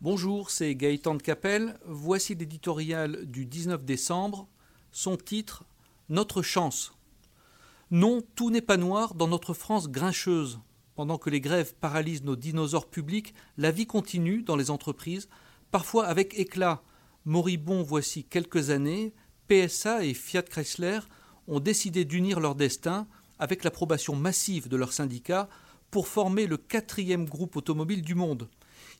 Bonjour, c'est Gaëtan de Capelle. Voici l'éditorial du 19 décembre. Son titre Notre chance. Non, tout n'est pas noir dans notre France grincheuse. Pendant que les grèves paralysent nos dinosaures publics, la vie continue dans les entreprises, parfois avec éclat. Moribond voici quelques années, PSA et Fiat Chrysler ont décidé d'unir leur destin avec l'approbation massive de leurs syndicats pour former le quatrième groupe automobile du monde.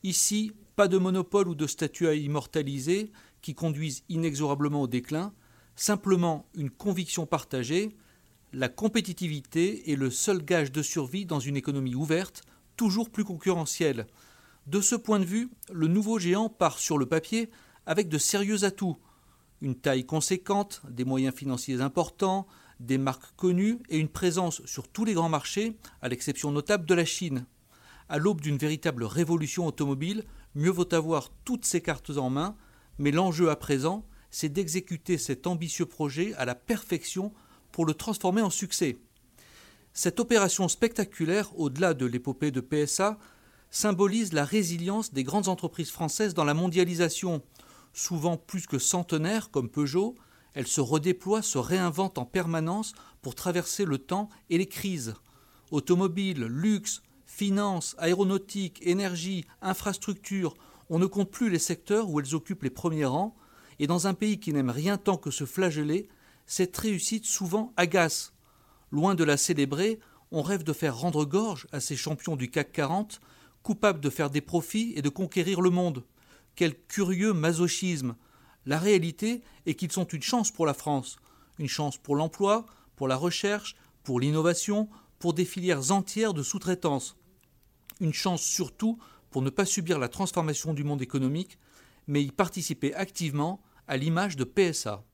Ici, pas de monopole ou de statut à immortaliser qui conduisent inexorablement au déclin, simplement une conviction partagée, la compétitivité est le seul gage de survie dans une économie ouverte, toujours plus concurrentielle. De ce point de vue, le nouveau géant part sur le papier avec de sérieux atouts. Une taille conséquente, des moyens financiers importants, des marques connues et une présence sur tous les grands marchés, à l'exception notable de la Chine. À l'aube d'une véritable révolution automobile, mieux vaut avoir toutes ces cartes en main, mais l'enjeu à présent, c'est d'exécuter cet ambitieux projet à la perfection pour le transformer en succès. Cette opération spectaculaire, au-delà de l'épopée de PSA, symbolise la résilience des grandes entreprises françaises dans la mondialisation. Souvent plus que centenaires comme Peugeot, elles se redéploient, se réinventent en permanence pour traverser le temps et les crises. Automobile, luxe, Finances, aéronautique, énergie, infrastructure, on ne compte plus les secteurs où elles occupent les premiers rangs, et dans un pays qui n'aime rien tant que se flageller, cette réussite souvent agace. Loin de la célébrer, on rêve de faire rendre gorge à ces champions du CAC 40, coupables de faire des profits et de conquérir le monde. Quel curieux masochisme. La réalité est qu'ils sont une chance pour la France, une chance pour l'emploi, pour la recherche, pour l'innovation, pour des filières entières de sous-traitance une chance surtout pour ne pas subir la transformation du monde économique, mais y participer activement à l'image de PSA.